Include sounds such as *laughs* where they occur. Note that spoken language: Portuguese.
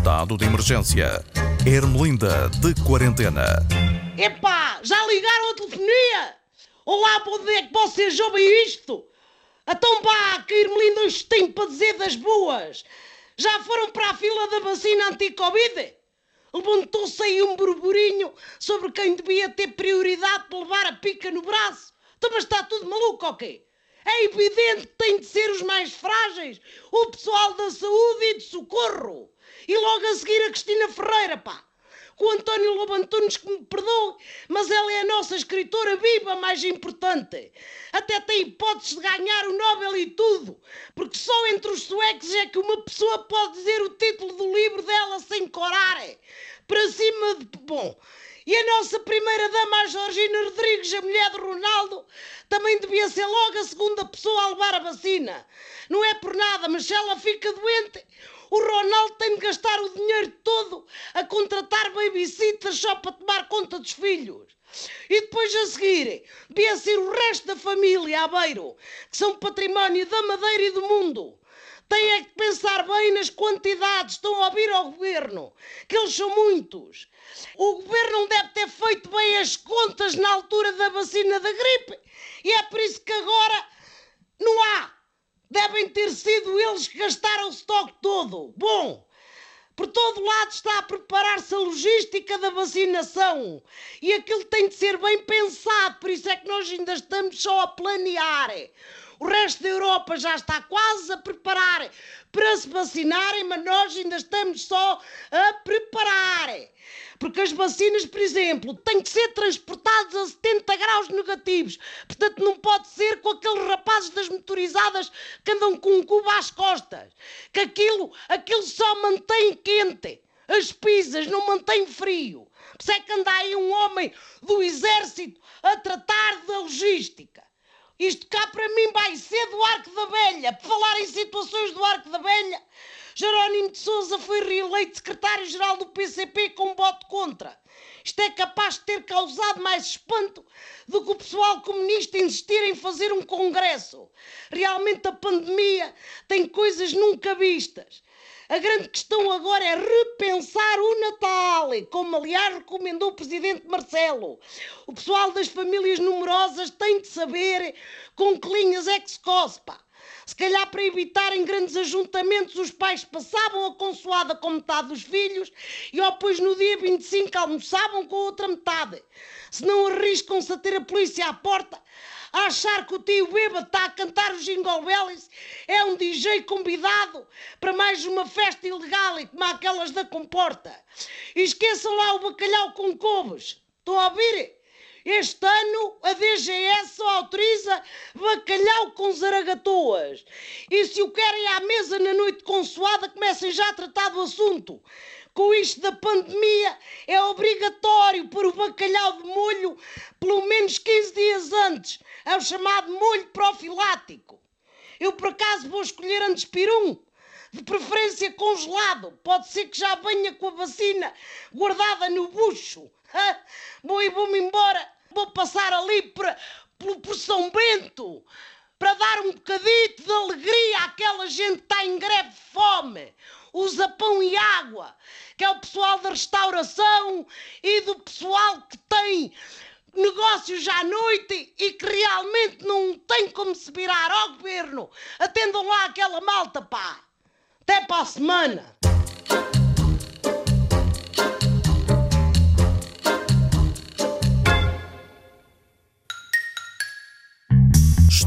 Estado de emergência. Ermelinda de quarentena. Epá, já ligaram a telefonia? Olá, onde é que vocês ouvem isto? Então pá, que Ermelinda hoje tem para dizer das boas. Já foram para a fila da vacina anti-Covid? Levantou-se aí um burburinho sobre quem devia ter prioridade para levar a pica no braço. Então, mas está tudo maluco quê? É evidente que tem de ser os mais frágeis, o pessoal da saúde e de socorro. E logo a seguir a Cristina Ferreira, pá. Com o António Lobo Antunes que me perdoe, mas ela é a nossa escritora viva mais importante. Até tem hipóteses de ganhar o Nobel e tudo, porque só entre os suecos é que uma pessoa pode dizer o título do livro dela sem corar. Para cima de... Bom, e a nossa primeira-dama, a Georgina Rodrigues, a mulher de Ronaldo, também devia ser logo a segunda pessoa a levar a vacina. Não é por nada, mas se ela fica doente, o Ronaldo tem de gastar o dinheiro todo a contratar babysitters só para tomar conta dos filhos. E depois a seguir, devia ser o resto da família Beiro, que são património da Madeira e do mundo. Tem é que pensar bem nas quantidades, estão a ouvir ao governo, que eles são muitos. O governo não deve ter feito bem as contas na altura da vacina da gripe e é por isso que agora não há. Devem ter sido eles que gastaram o estoque todo. Bom, por todo lado está a preparar-se a logística da vacinação e aquilo tem de ser bem pensado, por isso é que nós ainda estamos só a planear. O resto da Europa já está quase a preparar para se vacinarem, mas nós ainda estamos só a preparar. Porque as vacinas, por exemplo, têm que ser transportadas a 70 graus negativos. Portanto, não pode ser com aqueles rapazes das motorizadas que andam com um cubo às costas. Que aquilo, aquilo só mantém quente. As pizzas não mantém frio. Por isso é que anda aí um homem do exército a tratar da logística. Isto cá para mim vai ser do Arco da Velha. Por falar em situações do Arco da Velha, Jerónimo de Souza foi reeleito secretário-geral do PCP com um voto contra. Isto é capaz de ter causado mais espanto do que o pessoal comunista insistir em fazer um congresso. Realmente a pandemia tem coisas nunca vistas. A grande questão agora é repensar o Natal, como aliás recomendou o presidente Marcelo. O pessoal das famílias numerosas tem de saber com que linhas é que se cospa. Se calhar para evitarem grandes ajuntamentos, os pais passavam a consoada com metade dos filhos e depois no dia 25 almoçavam com a outra metade. Se não arriscam-se a ter a polícia à porta, a achar que o tio bêbado está a cantar o Jingle Bells, é um DJ convidado para mais uma festa ilegal como aquelas da Comporta. E esqueçam lá o bacalhau com couves. Estão a ouvir? Este ano a DGS só autoriza bacalhau com zaragatoas. E se o querem à mesa na noite consoada, comecem já a tratar do assunto. Com isto da pandemia, é obrigatório pôr o bacalhau de molho pelo menos 15 dias antes. É o chamado molho profilático. Eu, por acaso, vou escolher antes pirum, de preferência congelado. Pode ser que já venha com a vacina guardada no bucho. *laughs* Vou e vou-me embora. Vou passar ali por, por São Bento para dar um bocadito de alegria àquela gente que está em greve de fome usa pão e água, que é o pessoal da restauração e do pessoal que tem negócios à noite e que realmente não tem como se virar ao governo. Atendam lá aquela malta, pá. Até para a semana.